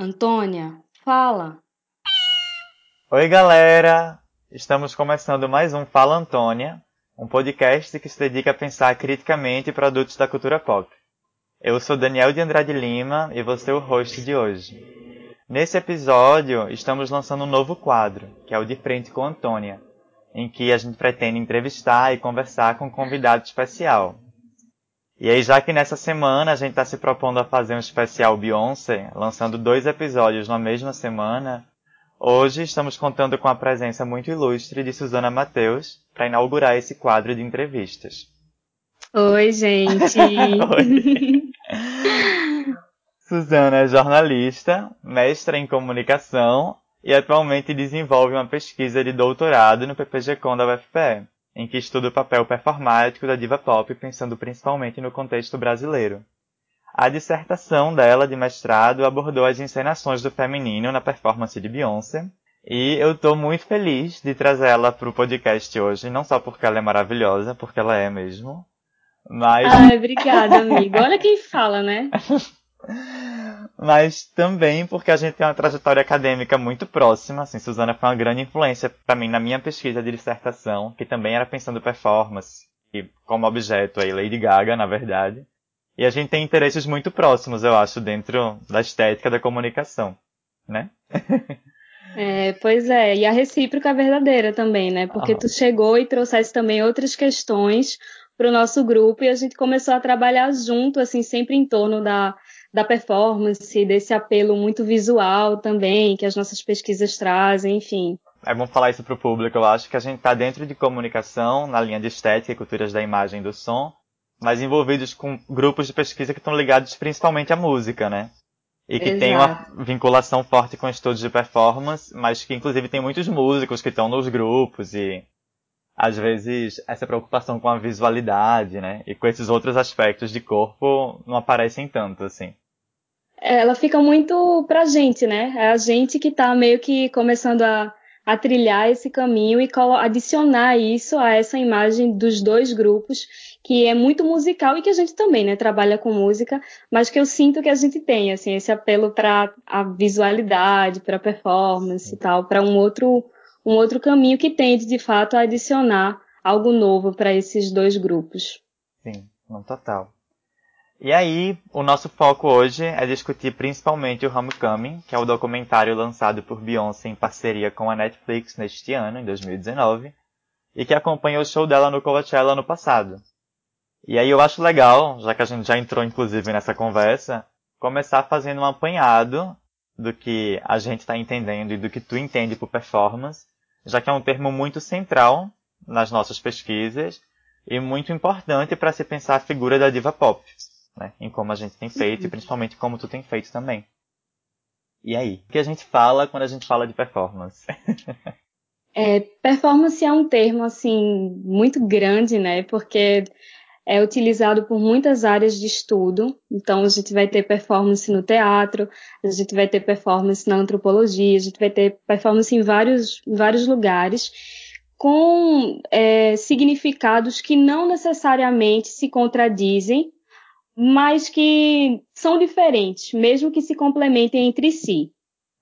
Antônia, fala. Oi, galera! Estamos começando mais um Fala Antônia, um podcast que se dedica a pensar criticamente produtos da cultura pop. Eu sou Daniel de Andrade Lima e vou ser o host de hoje. Nesse episódio, estamos lançando um novo quadro, que é o De Frente com Antônia, em que a gente pretende entrevistar e conversar com um convidado especial. E aí, já que nessa semana a gente está se propondo a fazer um especial Beyoncé, lançando dois episódios na mesma semana, hoje estamos contando com a presença muito ilustre de Suzana Mateus para inaugurar esse quadro de entrevistas. Oi, gente! Oi. Suzana é jornalista, mestra em comunicação e atualmente desenvolve uma pesquisa de doutorado no PPG-Com da UFPE em que estuda o papel performático da diva pop, pensando principalmente no contexto brasileiro. A dissertação dela de mestrado abordou as encenações do feminino na performance de Beyoncé, e eu estou muito feliz de trazer ela para o podcast hoje, não só porque ela é maravilhosa, porque ela é mesmo, mas... Ai, obrigada, amigo. Olha quem fala, né? mas também porque a gente tem uma trajetória acadêmica muito próxima. Assim, Suzana foi uma grande influência para mim na minha pesquisa de dissertação, que também era pensando performance, e como objeto aí Lady Gaga, na verdade. E a gente tem interesses muito próximos, eu acho, dentro da estética da comunicação, né? É, pois é, e a recíproca verdadeira também, né? Porque tu chegou e trouxeste também outras questões para o nosso grupo e a gente começou a trabalhar junto, assim, sempre em torno da, da performance, desse apelo muito visual também, que as nossas pesquisas trazem, enfim. É bom falar isso para o público, eu acho que a gente está dentro de comunicação, na linha de estética e culturas da imagem e do som, mas envolvidos com grupos de pesquisa que estão ligados principalmente à música, né? E que Exato. tem uma vinculação forte com estudos de performance, mas que inclusive tem muitos músicos que estão nos grupos e às vezes essa preocupação com a visualidade, né? E com esses outros aspectos de corpo não aparecem tanto, assim. Ela fica muito pra gente, né? É a gente que tá meio que começando a, a trilhar esse caminho e adicionar isso a essa imagem dos dois grupos, que é muito musical e que a gente também, né, trabalha com música, mas que eu sinto que a gente tem, assim, esse apelo para a visualidade, para performance e tal, para um outro um outro caminho que tende, de fato, a adicionar algo novo para esses dois grupos. Sim, não total. E aí, o nosso foco hoje é discutir principalmente o Homecoming, que é o documentário lançado por Beyoncé em parceria com a Netflix neste ano, em 2019, e que acompanha o show dela no Coachella no passado. E aí eu acho legal, já que a gente já entrou inclusive nessa conversa, começar fazendo um apanhado do que a gente está entendendo e do que tu entende por performance, já que é um termo muito central nas nossas pesquisas e muito importante para se pensar a figura da diva pop, né? Em como a gente tem feito e principalmente como tu tem feito também. E aí, o que a gente fala quando a gente fala de performance? é, performance é um termo assim muito grande, né? Porque é utilizado por muitas áreas de estudo. Então, a gente vai ter performance no teatro, a gente vai ter performance na antropologia, a gente vai ter performance em vários, vários lugares, com é, significados que não necessariamente se contradizem, mas que são diferentes, mesmo que se complementem entre si.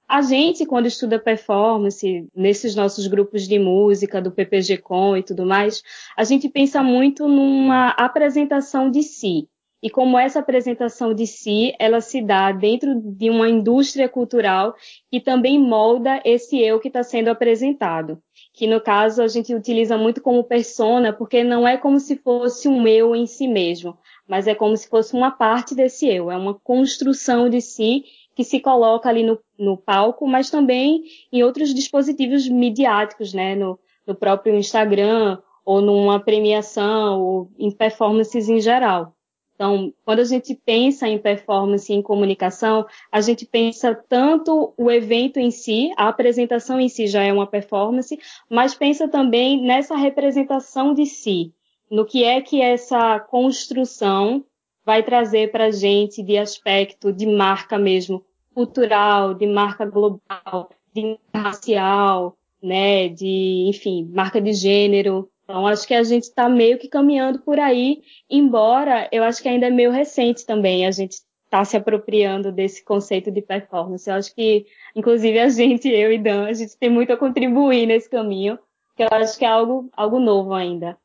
A gente, quando estuda performance, nesses nossos grupos de música, do PPG-Com e tudo mais, a gente pensa muito numa apresentação de si. E como essa apresentação de si, ela se dá dentro de uma indústria cultural que também molda esse eu que está sendo apresentado. Que no caso a gente utiliza muito como persona, porque não é como se fosse um eu em si mesmo, mas é como se fosse uma parte desse eu, é uma construção de si que se coloca ali no, no palco, mas também em outros dispositivos midiáticos, né? No, no próprio Instagram, ou numa premiação, ou em performances em geral. Então, quando a gente pensa em performance e em comunicação, a gente pensa tanto o evento em si, a apresentação em si já é uma performance, mas pensa também nessa representação de si, no que é que essa construção vai trazer para a gente de aspecto de marca mesmo, cultural, de marca global, de racial, né, de, enfim, marca de gênero. Então, acho que a gente está meio que caminhando por aí, embora eu acho que ainda é meio recente também a gente está se apropriando desse conceito de performance. Eu acho que, inclusive, a gente, eu e Dan, a gente tem muito a contribuir nesse caminho, que eu acho que é algo, algo novo ainda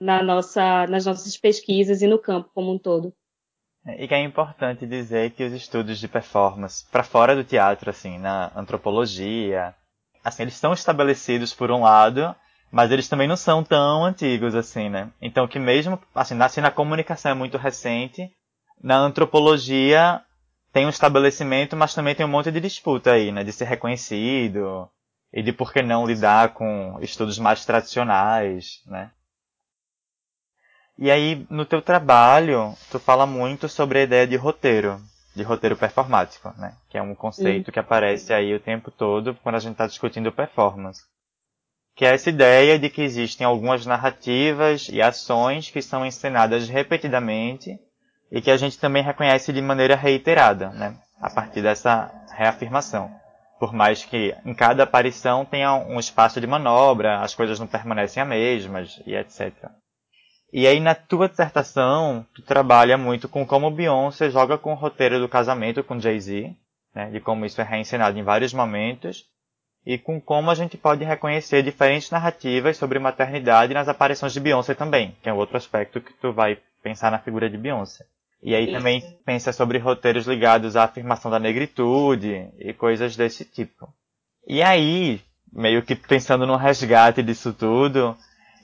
na nossa, nas nossas pesquisas e no campo como um todo. E que é importante dizer que os estudos de performance, para fora do teatro, assim, na antropologia, assim, eles estão estabelecidos por um lado, mas eles também não são tão antigos assim, né? Então que mesmo, assim, nasce na comunicação é muito recente, na antropologia tem um estabelecimento, mas também tem um monte de disputa aí, né? De ser reconhecido e de por que não lidar com estudos mais tradicionais, né? E aí, no teu trabalho, tu fala muito sobre a ideia de roteiro, de roteiro performático, né? Que é um conceito que aparece aí o tempo todo quando a gente está discutindo performance. Que é essa ideia de que existem algumas narrativas e ações que são encenadas repetidamente e que a gente também reconhece de maneira reiterada, né? A partir dessa reafirmação. Por mais que em cada aparição tenha um espaço de manobra, as coisas não permanecem as mesmas e etc. E aí na tua dissertação, tu trabalha muito com como Beyoncé joga com o roteiro do casamento com Jay-Z, né, de como isso é reencenado em vários momentos, e com como a gente pode reconhecer diferentes narrativas sobre maternidade nas aparições de Beyoncé também, que é outro aspecto que tu vai pensar na figura de Beyoncé. E aí também pensa sobre roteiros ligados à afirmação da negritude e coisas desse tipo. E aí, meio que pensando no resgate disso tudo,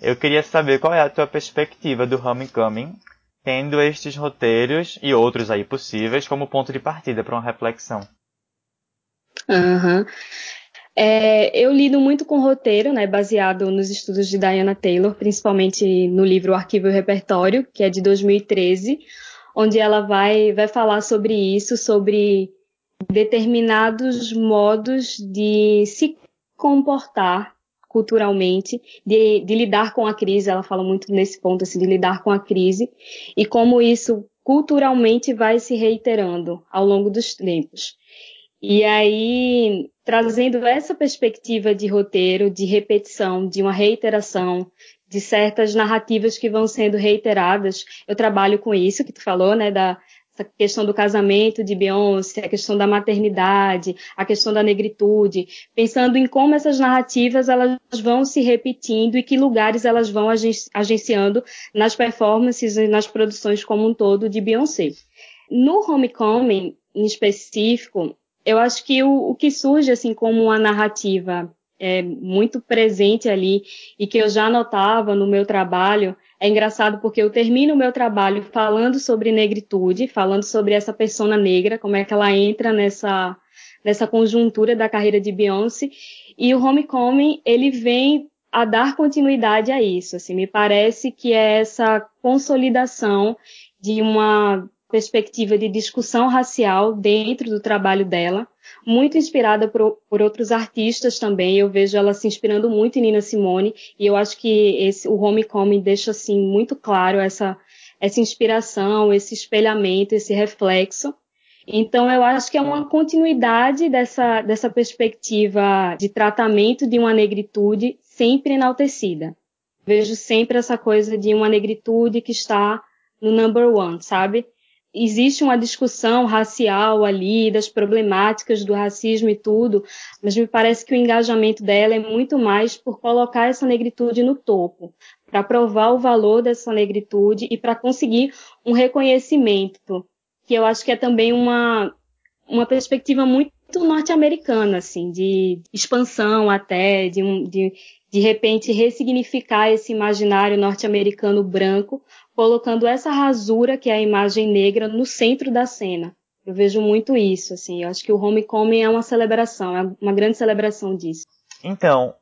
eu queria saber qual é a tua perspectiva do Homecoming, tendo estes roteiros e outros aí possíveis como ponto de partida para uma reflexão. Uhum. É, eu lido muito com roteiro, né, baseado nos estudos de Diana Taylor, principalmente no livro Arquivo e Repertório, que é de 2013, onde ela vai, vai falar sobre isso, sobre determinados modos de se comportar culturalmente, de, de, lidar com a crise, ela fala muito nesse ponto, assim, de lidar com a crise, e como isso culturalmente vai se reiterando ao longo dos tempos. E aí, trazendo essa perspectiva de roteiro, de repetição, de uma reiteração, de certas narrativas que vão sendo reiteradas, eu trabalho com isso que tu falou, né, da, essa questão do casamento de Beyoncé, a questão da maternidade, a questão da negritude, pensando em como essas narrativas elas vão se repetindo e que lugares elas vão agenciando nas performances e nas produções como um todo de Beyoncé. No Homecoming, em específico, eu acho que o, o que surge assim como uma narrativa é, muito presente ali e que eu já notava no meu trabalho é engraçado porque eu termino o meu trabalho falando sobre negritude, falando sobre essa persona negra, como é que ela entra nessa, nessa conjuntura da carreira de Beyoncé, e o Homecoming, ele vem a dar continuidade a isso, assim, me parece que é essa consolidação de uma perspectiva de discussão racial dentro do trabalho dela, muito inspirada por, por, outros artistas também. Eu vejo ela se inspirando muito em Nina Simone e eu acho que esse, o Homecoming deixa assim muito claro essa essa inspiração, esse espelhamento, esse reflexo. Então eu acho que é uma continuidade dessa dessa perspectiva de tratamento de uma negritude sempre enaltecida. Vejo sempre essa coisa de uma negritude que está no number one, sabe? Existe uma discussão racial ali, das problemáticas do racismo e tudo, mas me parece que o engajamento dela é muito mais por colocar essa negritude no topo, para provar o valor dessa negritude e para conseguir um reconhecimento, que eu acho que é também uma, uma perspectiva muito norte-americana, assim, de expansão até, de, de, de repente ressignificar esse imaginário norte-americano branco colocando essa rasura, que é a imagem negra, no centro da cena. Eu vejo muito isso, assim. Eu acho que o Homecoming é uma celebração, é uma grande celebração disso. Então,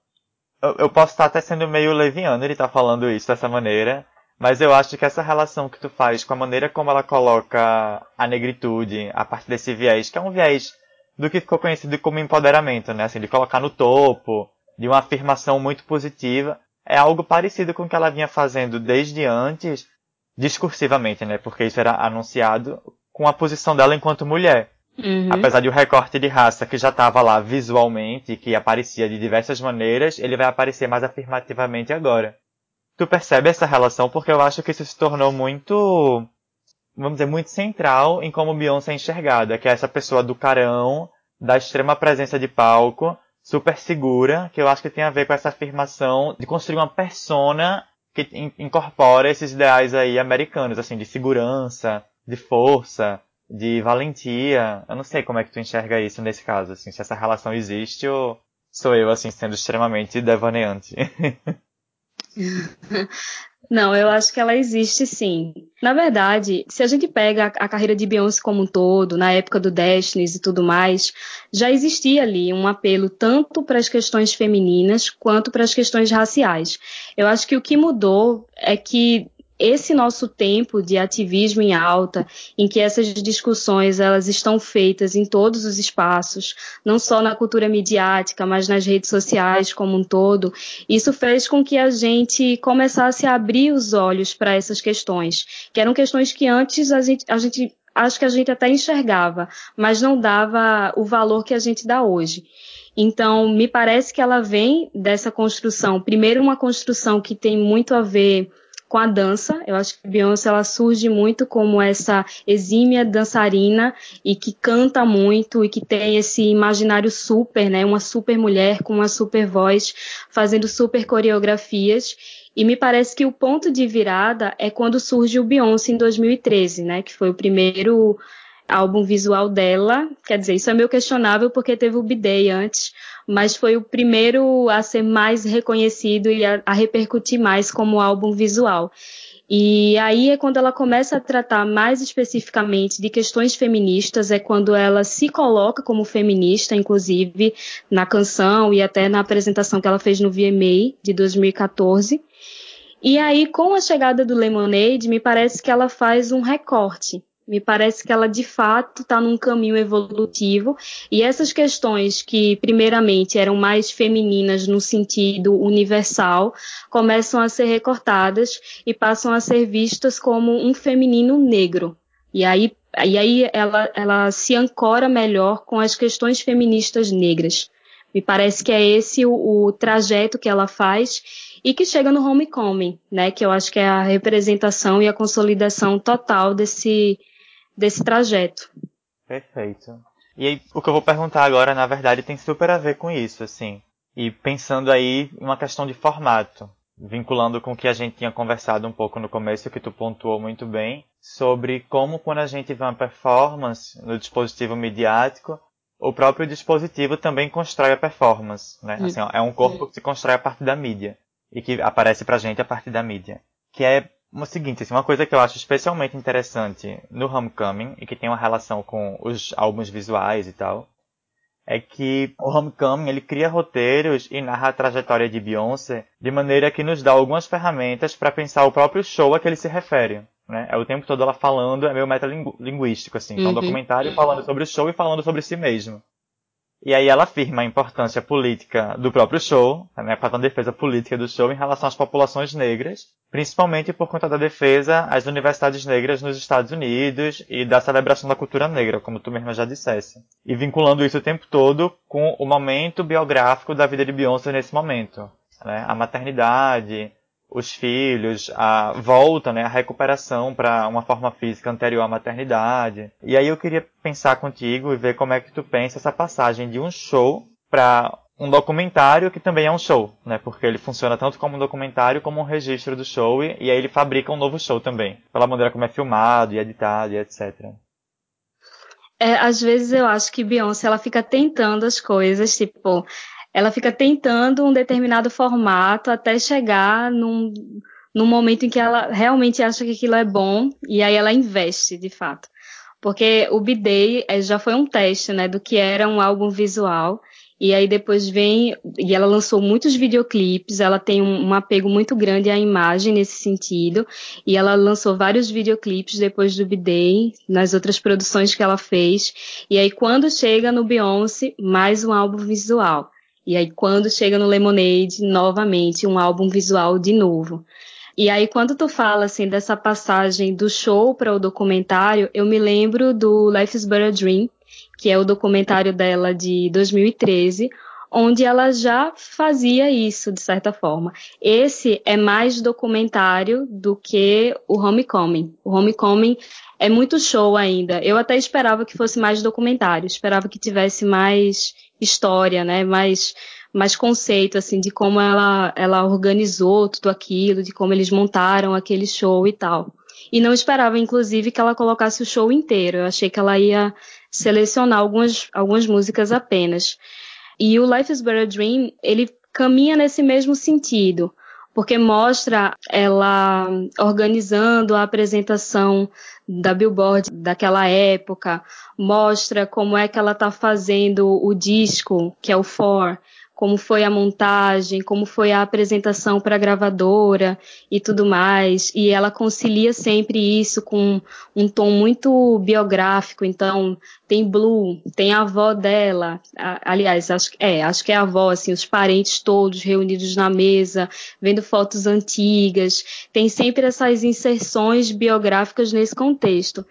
eu, eu posso estar até sendo meio leviano ele tá falando isso dessa maneira, mas eu acho que essa relação que tu faz com a maneira como ela coloca a negritude a partir desse viés, que é um viés do que ficou conhecido como empoderamento, né? Assim, de colocar no topo, de uma afirmação muito positiva, é algo parecido com o que ela vinha fazendo desde antes, discursivamente, né? Porque isso era anunciado com a posição dela enquanto mulher. Uhum. Apesar de o recorte de raça que já estava lá visualmente, que aparecia de diversas maneiras, ele vai aparecer mais afirmativamente agora. Tu percebe essa relação porque eu acho que isso se tornou muito vamos dizer, muito central em como Beyoncé é enxergada, que é essa pessoa do carão, da extrema presença de palco, super segura, que eu acho que tem a ver com essa afirmação de construir uma persona que incorpora esses ideais aí americanos, assim, de segurança, de força, de valentia. Eu não sei como é que tu enxerga isso nesse caso, assim, se essa relação existe ou sou eu, assim, sendo extremamente devaneante. Não, eu acho que ela existe sim. Na verdade, se a gente pega a, carreira de Beyoncé como um todo, na época do Destiny's e tudo mais, já existia ali um apelo tanto para as questões femininas quanto para as questões raciais. Eu acho que o que mudou é que esse nosso tempo de ativismo em alta, em que essas discussões elas estão feitas em todos os espaços, não só na cultura midiática, mas nas redes sociais como um todo, isso fez com que a gente começasse a abrir os olhos para essas questões, que eram questões que antes a gente, a gente acho que a gente até enxergava, mas não dava o valor que a gente dá hoje. Então, me parece que ela vem dessa construção, primeiro uma construção que tem muito a ver com a dança. Eu acho que Beyoncé ela surge muito como essa exímia dançarina e que canta muito e que tem esse imaginário super, né? Uma super mulher com uma super voz, fazendo super coreografias. E me parece que o ponto de virada é quando surge o Beyoncé em 2013, né? Que foi o primeiro álbum visual dela. Quer dizer, isso é meio questionável porque teve o B-Day antes, mas foi o primeiro a ser mais reconhecido e a, a repercutir mais como álbum visual. E aí é quando ela começa a tratar mais especificamente de questões feministas, é quando ela se coloca como feminista, inclusive na canção e até na apresentação que ela fez no VMA de 2014. E aí, com a chegada do Lemonade, me parece que ela faz um recorte. Me parece que ela de fato está num caminho evolutivo e essas questões que primeiramente eram mais femininas no sentido universal começam a ser recortadas e passam a ser vistas como um feminino negro. E aí, e aí ela, ela se ancora melhor com as questões feministas negras. Me parece que é esse o, o trajeto que ela faz e que chega no Homecoming, né? Que eu acho que é a representação e a consolidação total desse desse trajeto. Perfeito. E aí, o que eu vou perguntar agora, na verdade, tem super a ver com isso, assim. E pensando aí em uma questão de formato, vinculando com o que a gente tinha conversado um pouco no começo, que tu pontuou muito bem, sobre como quando a gente vê uma performance no dispositivo midiático, o próprio dispositivo também constrói a performance, né? Assim, é um corpo que se constrói a partir da mídia e que aparece pra gente a partir da mídia. Que é o seguinte, assim, uma coisa que eu acho especialmente interessante no Homecoming e que tem uma relação com os álbuns visuais e tal, é que o Homecoming ele cria roteiros e narra a trajetória de Beyoncé de maneira que nos dá algumas ferramentas para pensar o próprio show a que ele se refere. Né? É o tempo todo ela falando, é meio metalinguístico, assim. Então, uhum. um documentário falando sobre o show e falando sobre si mesmo. E aí ela afirma a importância política do próprio show, né, faz uma defesa política do show em relação às populações negras, principalmente por conta da defesa às universidades negras nos Estados Unidos e da celebração da cultura negra, como tu mesma já dissesse. E vinculando isso o tempo todo com o momento biográfico da vida de Beyoncé nesse momento. Né, a maternidade, os filhos, a volta, né, a recuperação para uma forma física anterior à maternidade. E aí eu queria pensar contigo e ver como é que tu pensa essa passagem de um show para um documentário que também é um show, né? Porque ele funciona tanto como um documentário como um registro do show e, e aí ele fabrica um novo show também, pela maneira como é filmado e editado e etc. É, às vezes eu acho que Beyoncé ela fica tentando as coisas, tipo, ela fica tentando um determinado formato até chegar num, num momento em que ela realmente acha que aquilo é bom e aí ela investe de fato. Porque o B-Day é, já foi um teste, né, do que era um álbum visual. E aí depois vem, e ela lançou muitos videoclipes, ela tem um, um, apego muito grande à imagem nesse sentido, e ela lançou vários videoclipes depois do B-Day, nas outras produções que ela fez, e aí quando chega no Beyoncé, mais um álbum visual. E aí, quando chega no Lemonade, novamente, um álbum visual de novo. E aí, quando tu fala, assim, dessa passagem do show para o documentário, eu me lembro do Life is But a Dream, que é o documentário dela de 2013, onde ela já fazia isso, de certa forma. Esse é mais documentário do que o Homecoming. O Homecoming é muito show ainda. Eu até esperava que fosse mais documentário, esperava que tivesse mais história, né? Mais, mais conceito, assim, de como ela, ela organizou tudo aquilo, de como eles montaram aquele show e tal. E não esperava, inclusive, que ela colocasse o show inteiro. Eu achei que ela ia selecionar algumas, algumas músicas apenas. E o Life is But a Dream, ele caminha nesse mesmo sentido, porque mostra ela organizando a apresentação da Billboard daquela época, mostra como é que ela está fazendo o disco, que é o For, como foi a montagem, como foi a apresentação para a gravadora e tudo mais. E ela concilia sempre isso com um tom muito biográfico. Então, tem Blue, tem a avó dela. Aliás, acho, é, acho que é a avó, assim, os parentes todos reunidos na mesa, vendo fotos antigas. Tem sempre essas inserções biográficas nesse contexto.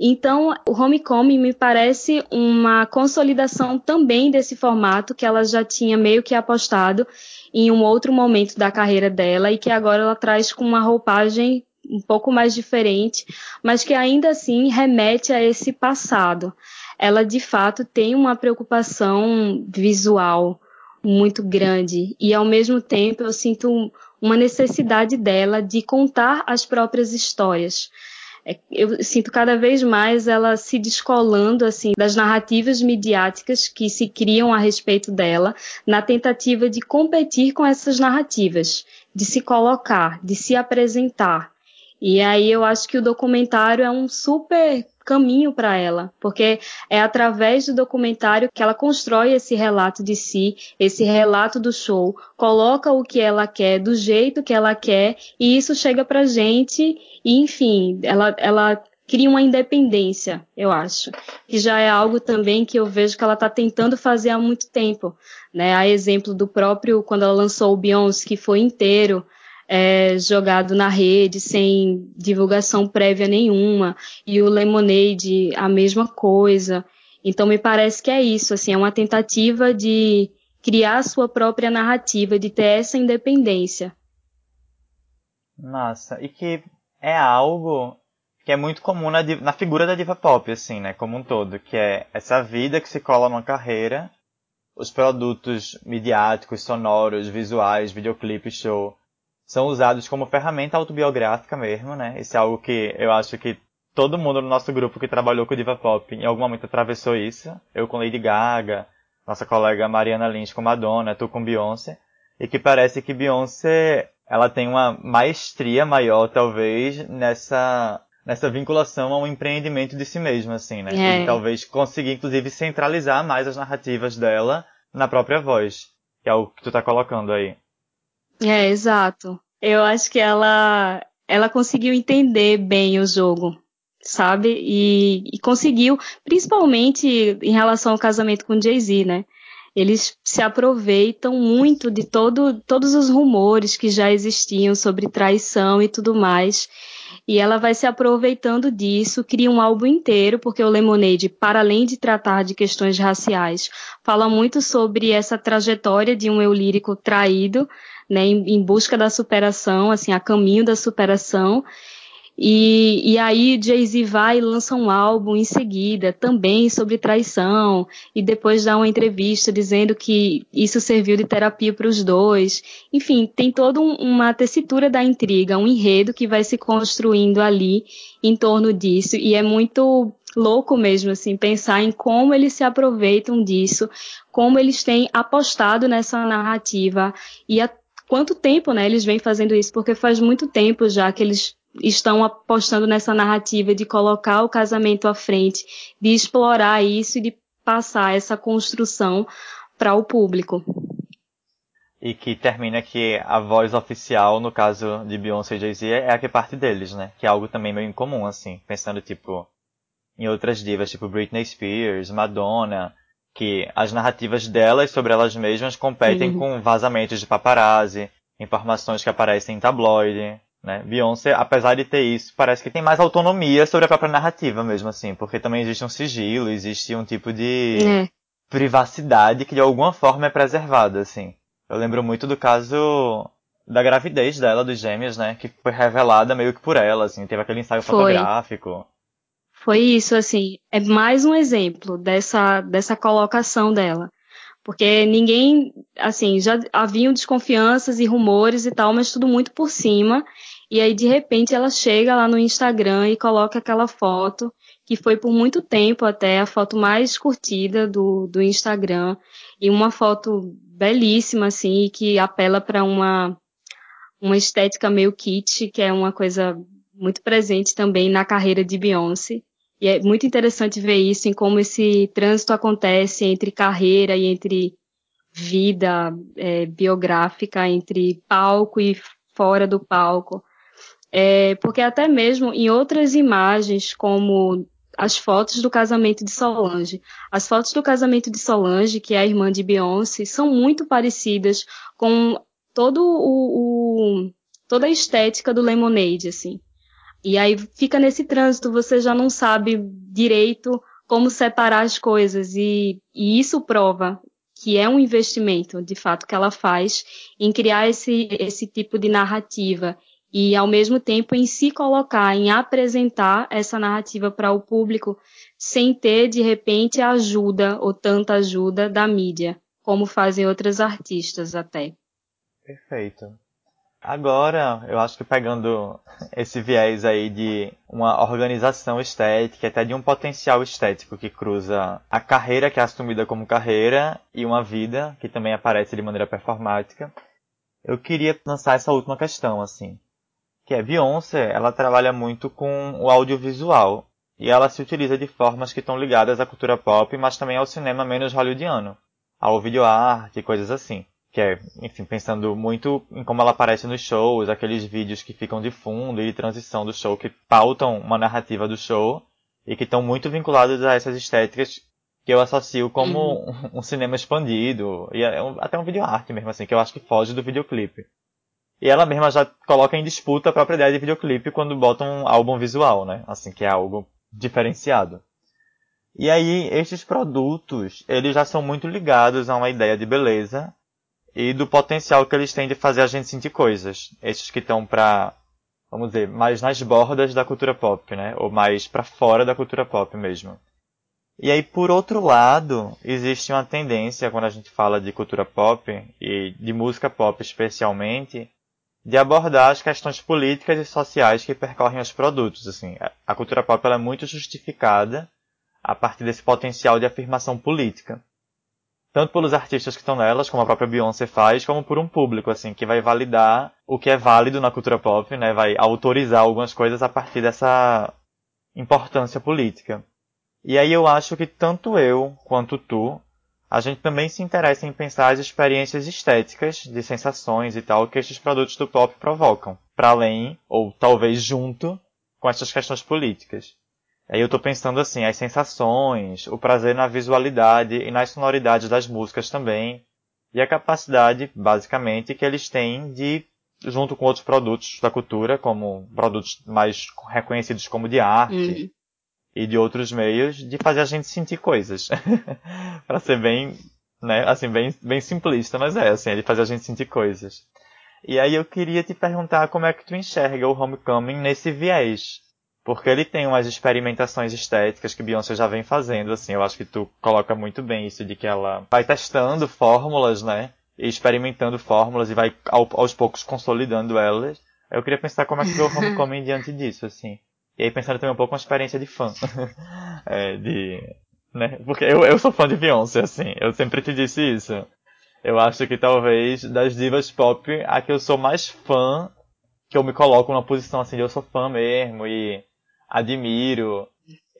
Então, o Homecoming me parece uma consolidação também desse formato que ela já tinha meio que apostado em um outro momento da carreira dela e que agora ela traz com uma roupagem um pouco mais diferente, mas que ainda assim remete a esse passado. Ela de fato tem uma preocupação visual muito grande e ao mesmo tempo eu sinto uma necessidade dela de contar as próprias histórias. É, eu sinto cada vez mais ela se descolando assim das narrativas midiáticas que se criam a respeito dela, na tentativa de competir com essas narrativas, de se colocar, de se apresentar. E aí eu acho que o documentário é um super caminho para ela, porque é através do documentário que ela constrói esse relato de si, esse relato do show, coloca o que ela quer, do jeito que ela quer, e isso chega pra gente, e enfim, ela, ela cria uma independência, eu acho. Que já é algo também que eu vejo que ela está tentando fazer há muito tempo. Né? A exemplo do próprio, quando ela lançou o Beyoncé, que foi inteiro é, jogado na rede sem divulgação prévia nenhuma e o Lemonade a mesma coisa. Então me parece que é isso, assim, é uma tentativa de criar a sua própria narrativa, de ter essa independência. Nossa, e que é algo que é muito comum na, na figura da diva pop, assim, né, como um todo, que é essa vida que se cola numa carreira, os produtos midiáticos, sonoros, visuais, videoclipes, show, são usados como ferramenta autobiográfica mesmo, né? Isso é algo que eu acho que todo mundo no nosso grupo que trabalhou com diva pop em algum momento atravessou isso. Eu com Lady Gaga, nossa colega Mariana Lynch com Madonna, tu com Beyoncé. E que parece que Beyoncé, ela tem uma maestria maior, talvez, nessa, nessa vinculação ao empreendimento de si mesma, assim, né? É. E talvez conseguir, inclusive, centralizar mais as narrativas dela na própria voz. Que é o que tu tá colocando aí. É, exato. Eu acho que ela, ela conseguiu entender bem o jogo, sabe? E, e conseguiu, principalmente em relação ao casamento com Jay-Z, né? Eles se aproveitam muito de todo, todos os rumores que já existiam sobre traição e tudo mais. E ela vai se aproveitando disso, cria um álbum inteiro, porque o Lemonade, para além de tratar de questões raciais, fala muito sobre essa trajetória de um eu lírico traído, né, em, em busca da superação, assim, a caminho da superação. E, e aí Jay-Z vai e lança um álbum em seguida, também sobre traição, e depois dá uma entrevista dizendo que isso serviu de terapia para os dois. Enfim, tem toda um, uma tessitura da intriga, um enredo que vai se construindo ali em torno disso, e é muito louco mesmo, assim, pensar em como eles se aproveitam disso, como eles têm apostado nessa narrativa e a quanto tempo, né, eles vêm fazendo isso, porque faz muito tempo já que eles estão apostando nessa narrativa de colocar o casamento à frente, de explorar isso e de passar essa construção para o público. E que termina que a voz oficial, no caso de Beyoncé e Jay-Z, é a que parte deles, né? Que é algo também meio incomum, assim. Pensando, tipo, em outras divas, tipo Britney Spears, Madonna, que as narrativas delas sobre elas mesmas competem uhum. com vazamentos de paparazzi, informações que aparecem em tabloide, né? Beyoncé, apesar de ter isso, parece que tem mais autonomia sobre a própria narrativa mesmo assim, porque também existe um sigilo, existe um tipo de é. privacidade que de alguma forma é preservada, assim. Eu lembro muito do caso da gravidez dela, dos gêmeos, né? Que foi revelada meio que por ela, assim. Teve aquele ensaio foi. fotográfico. Foi isso, assim. É mais um exemplo dessa, dessa colocação dela. Porque ninguém, assim, já haviam desconfianças e rumores e tal, mas tudo muito por cima. E aí, de repente, ela chega lá no Instagram e coloca aquela foto, que foi por muito tempo até a foto mais curtida do, do Instagram. E uma foto belíssima, assim, que apela para uma, uma estética meio kit, que é uma coisa muito presente também na carreira de Beyoncé. E é muito interessante ver isso, em como esse trânsito acontece entre carreira e entre vida é, biográfica, entre palco e fora do palco. É, porque até mesmo em outras imagens, como as fotos do casamento de Solange. As fotos do casamento de Solange, que é a irmã de Beyoncé, são muito parecidas com todo o, o toda a estética do Lemonade, assim. E aí fica nesse trânsito, você já não sabe direito como separar as coisas. E, e isso prova que é um investimento, de fato, que ela faz em criar esse, esse tipo de narrativa e, ao mesmo tempo, em se colocar, em apresentar essa narrativa para o público sem ter, de repente, a ajuda ou tanta ajuda da mídia, como fazem outras artistas até. Perfeito. Agora, eu acho que pegando esse viés aí de uma organização estética, até de um potencial estético que cruza a carreira que é assumida como carreira e uma vida que também aparece de maneira performática, eu queria lançar essa última questão, assim. Que é Beyoncé, ela trabalha muito com o audiovisual. E ela se utiliza de formas que estão ligadas à cultura pop, mas também ao cinema menos hollywoodiano. Ao videoarte e coisas assim que é, enfim, pensando muito em como ela aparece nos shows, aqueles vídeos que ficam de fundo e de transição do show, que pautam uma narrativa do show e que estão muito vinculados a essas estéticas que eu associo como uhum. um, cinema expandido e é até um videoarte mesmo assim, que eu acho que foge do videoclipe. E ela mesma já coloca em disputa a própria ideia de videoclipe quando bota um álbum visual, né? Assim, que é algo diferenciado. E aí, estes produtos, eles já são muito ligados a uma ideia de beleza e do potencial que eles têm de fazer a gente sentir coisas. Esses que estão para, vamos dizer, mais nas bordas da cultura pop, né? Ou mais para fora da cultura pop mesmo. E aí, por outro lado, existe uma tendência, quando a gente fala de cultura pop, e de música pop especialmente, de abordar as questões políticas e sociais que percorrem os produtos. Assim, a cultura pop é muito justificada a partir desse potencial de afirmação política tanto pelos artistas que estão nelas, como a própria Beyoncé faz, como por um público, assim, que vai validar o que é válido na cultura pop, né? Vai autorizar algumas coisas a partir dessa importância política. E aí eu acho que tanto eu quanto tu, a gente também se interessa em pensar as experiências estéticas, de sensações e tal, que estes produtos do pop provocam, para além, ou talvez junto, com essas questões políticas. Aí eu estou pensando assim, as sensações, o prazer na visualidade e nas sonoridades das músicas também, e a capacidade, basicamente, que eles têm de, junto com outros produtos da cultura, como produtos mais reconhecidos como de arte uhum. e de outros meios, de fazer a gente sentir coisas. para ser bem, né, assim, bem, bem simplista, mas é assim, de fazer a gente sentir coisas. E aí eu queria te perguntar como é que tu enxerga o Homecoming nesse viés porque ele tem umas experimentações estéticas que Beyoncé já vem fazendo, assim. Eu acho que tu coloca muito bem isso de que ela vai testando fórmulas, né? E experimentando fórmulas e vai aos poucos consolidando elas. Eu queria pensar como é que o Homecoming diante disso, assim. E aí pensando também um pouco uma experiência de fã. é, de, né? Porque eu, eu sou fã de Beyoncé, assim. Eu sempre te disse isso. Eu acho que talvez das divas pop, a que eu sou mais fã, que eu me coloco numa posição assim de eu sou fã mesmo e admiro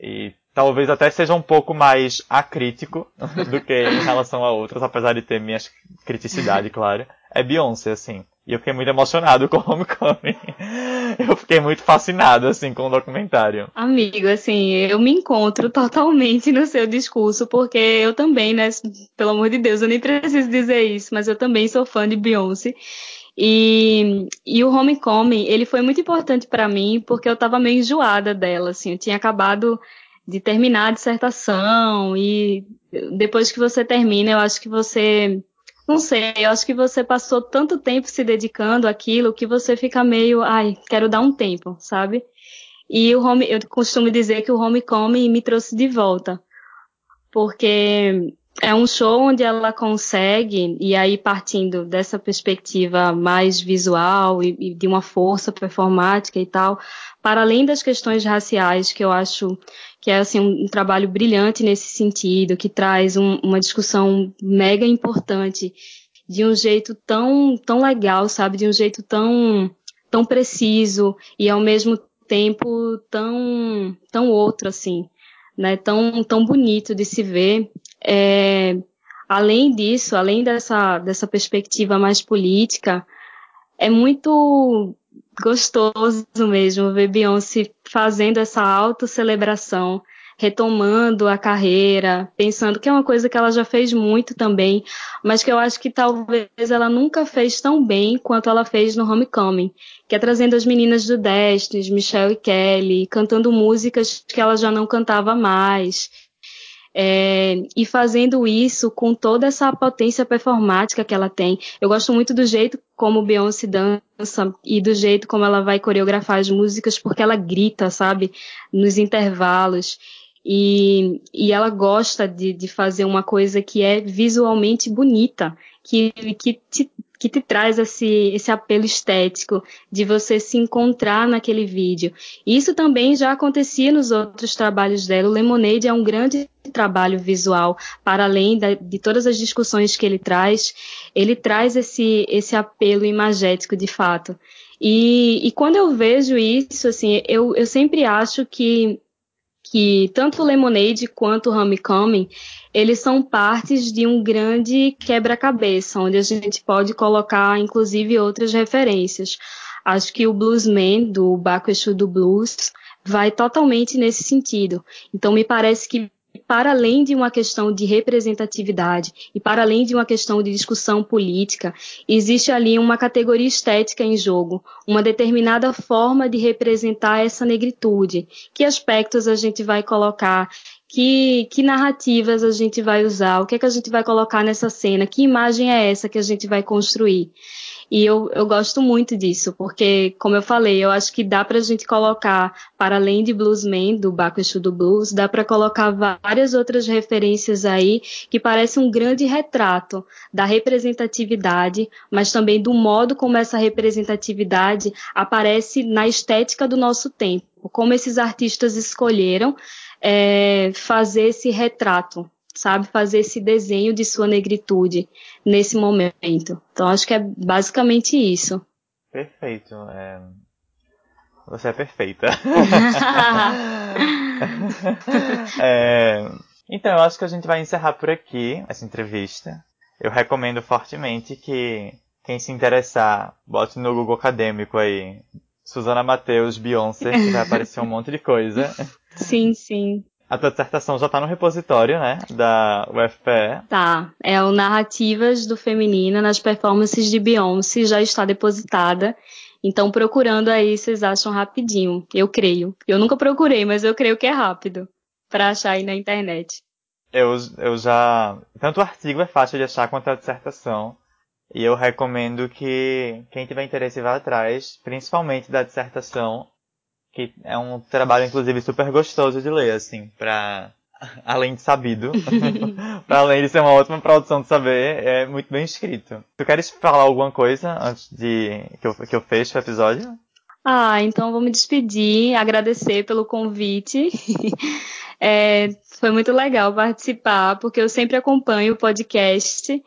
e talvez até seja um pouco mais acrítico do que em relação a outras, apesar de ter minha criticidade, claro, é Beyoncé, assim. E eu fiquei muito emocionado com Homecoming. Eu fiquei muito fascinado, assim, com o documentário. Amigo, assim, eu me encontro totalmente no seu discurso, porque eu também, né, pelo amor de Deus, eu nem preciso dizer isso, mas eu também sou fã de Beyoncé. E, e o Homecoming, ele foi muito importante para mim porque eu estava meio enjoada dela, assim, eu tinha acabado de terminar a dissertação e depois que você termina, eu acho que você não sei, eu acho que você passou tanto tempo se dedicando àquilo que você fica meio, ai, quero dar um tempo, sabe? E o home, eu costumo dizer que o Homecoming me trouxe de volta, porque é um show onde ela consegue, e aí partindo dessa perspectiva mais visual e, e, de uma força performática e tal, para além das questões raciais, que eu acho que é assim, um, um trabalho brilhante nesse sentido, que traz um, uma discussão mega importante de um jeito tão, tão legal, sabe? De um jeito tão, tão preciso e ao mesmo tempo tão, tão outro, assim, né? Tão, tão bonito de se ver. É, além disso, além dessa, dessa perspectiva mais política, é muito gostoso mesmo ver Beyoncé fazendo essa autocelebração, retomando a carreira, pensando que é uma coisa que ela já fez muito também, mas que eu acho que talvez ela nunca fez tão bem quanto ela fez no Homecoming, que é trazendo as meninas do Destiny, Michelle e Kelly, cantando músicas que ela já não cantava mais, é, e fazendo isso com toda essa potência performática que ela tem. Eu gosto muito do jeito como Beyoncé dança e do jeito como ela vai coreografar as músicas, porque ela grita, sabe, nos intervalos. E, e ela gosta de, de fazer uma coisa que é visualmente bonita, que, que te que te traz esse, esse apelo estético de você se encontrar naquele vídeo. Isso também já acontecia nos outros trabalhos dela. O Lemonade é um grande trabalho visual, para além da, de todas as discussões que ele traz, ele traz esse, esse apelo imagético de fato. E, e quando eu vejo isso, assim, eu, eu sempre acho que que tanto o Lemonade quanto o Homecoming, eles são partes de um grande quebra-cabeça, onde a gente pode colocar, inclusive, outras referências. Acho que o Bluesman, do Baco Exu do Blues, vai totalmente nesse sentido. Então, me parece que para além de uma questão de representatividade e para além de uma questão de discussão política, existe ali uma categoria estética em jogo, uma determinada forma de representar essa negritude. Que aspectos a gente vai colocar? Que, que narrativas a gente vai usar? O que é que a gente vai colocar nessa cena? Que imagem é essa que a gente vai construir? E eu, eu gosto muito disso, porque, como eu falei, eu acho que dá pra gente colocar, para além de Bluesman, do Baco do Blues, dá para colocar várias outras referências aí que parecem um grande retrato da representatividade, mas também do modo como essa representatividade aparece na estética do nosso tempo, como esses artistas escolheram é, fazer esse retrato sabe, fazer esse desenho de sua negritude nesse momento. Então acho que é basicamente isso. Perfeito. É... Você é perfeita. é... Então, eu acho que a gente vai encerrar por aqui essa entrevista. Eu recomendo fortemente que quem se interessar, bote no Google Acadêmico aí. Suzana Mateus, Beyoncé, que vai aparecer um monte de coisa. Sim, sim. A tua dissertação já está no repositório, né? Da UFPE. Tá. É o Narrativas do Feminino nas Performances de Beyoncé, já está depositada. Então, procurando aí, vocês acham rapidinho. Eu creio. Eu nunca procurei, mas eu creio que é rápido para achar aí na internet. Eu, eu já. Tanto o artigo é fácil de achar quanto a dissertação. E eu recomendo que quem tiver interesse vá atrás, principalmente da dissertação, que é um trabalho, inclusive, super gostoso de ler, assim, pra. Além de sabido, para além de ser uma ótima produção de saber, é muito bem escrito. Tu queres falar alguma coisa antes de que eu, que eu feche o episódio? Ah, então vou me despedir, agradecer pelo convite. É, foi muito legal participar, porque eu sempre acompanho o podcast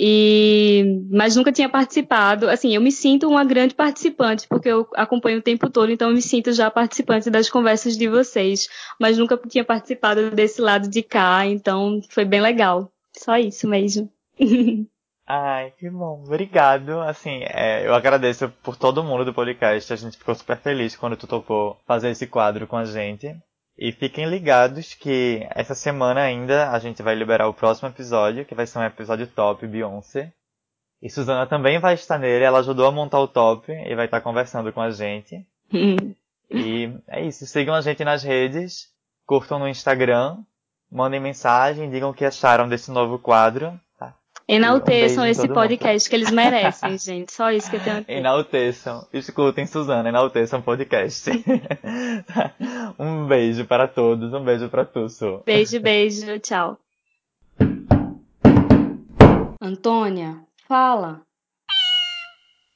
e, mas nunca tinha participado. Assim, eu me sinto uma grande participante, porque eu acompanho o tempo todo, então eu me sinto já participante das conversas de vocês. Mas nunca tinha participado desse lado de cá, então foi bem legal. Só isso mesmo. Ai, que bom. Obrigado. Assim, é, eu agradeço por todo mundo do podcast. A gente ficou super feliz quando tu topou fazer esse quadro com a gente. E fiquem ligados que essa semana ainda a gente vai liberar o próximo episódio, que vai ser um episódio top Beyoncé. E Suzana também vai estar nele, ela ajudou a montar o top e vai estar conversando com a gente. e é isso, sigam a gente nas redes, curtam no Instagram, Mandem mensagem, digam o que acharam desse novo quadro. Enalteçam um esse podcast mundo. que eles merecem, gente. Só isso que eu tenho. Enalteçam. Escutem, Suzana, enalteçam podcast. um beijo para todos, um beijo para tu, Su. Beijo, beijo, tchau. Antônia, fala.